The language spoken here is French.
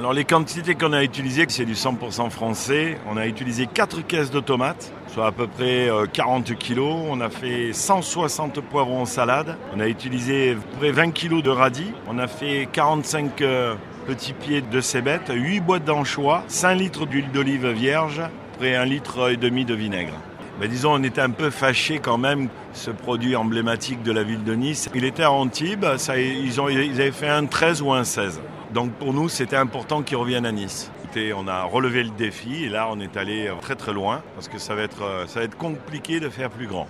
Alors les quantités qu'on a utilisées, c'est du 100% français. On a utilisé 4 caisses de tomates, soit à peu près 40 kilos. On a fait 160 poivrons en salade. On a utilisé à peu près 20 kilos de radis. On a fait 45 petits pieds de cébette, 8 boîtes d'anchois, 5 litres d'huile d'olive vierge, près 1 litre et demi de vinaigre. Mais disons, on était un peu fâché quand même, ce produit emblématique de la ville de Nice. Il était à Antibes, ils, ont, ils avaient fait un 13 ou un 16. Donc pour nous, c'était important qu'ils reviennent à Nice. On a relevé le défi et là, on est allé très très loin parce que ça va être, ça va être compliqué de faire plus grand.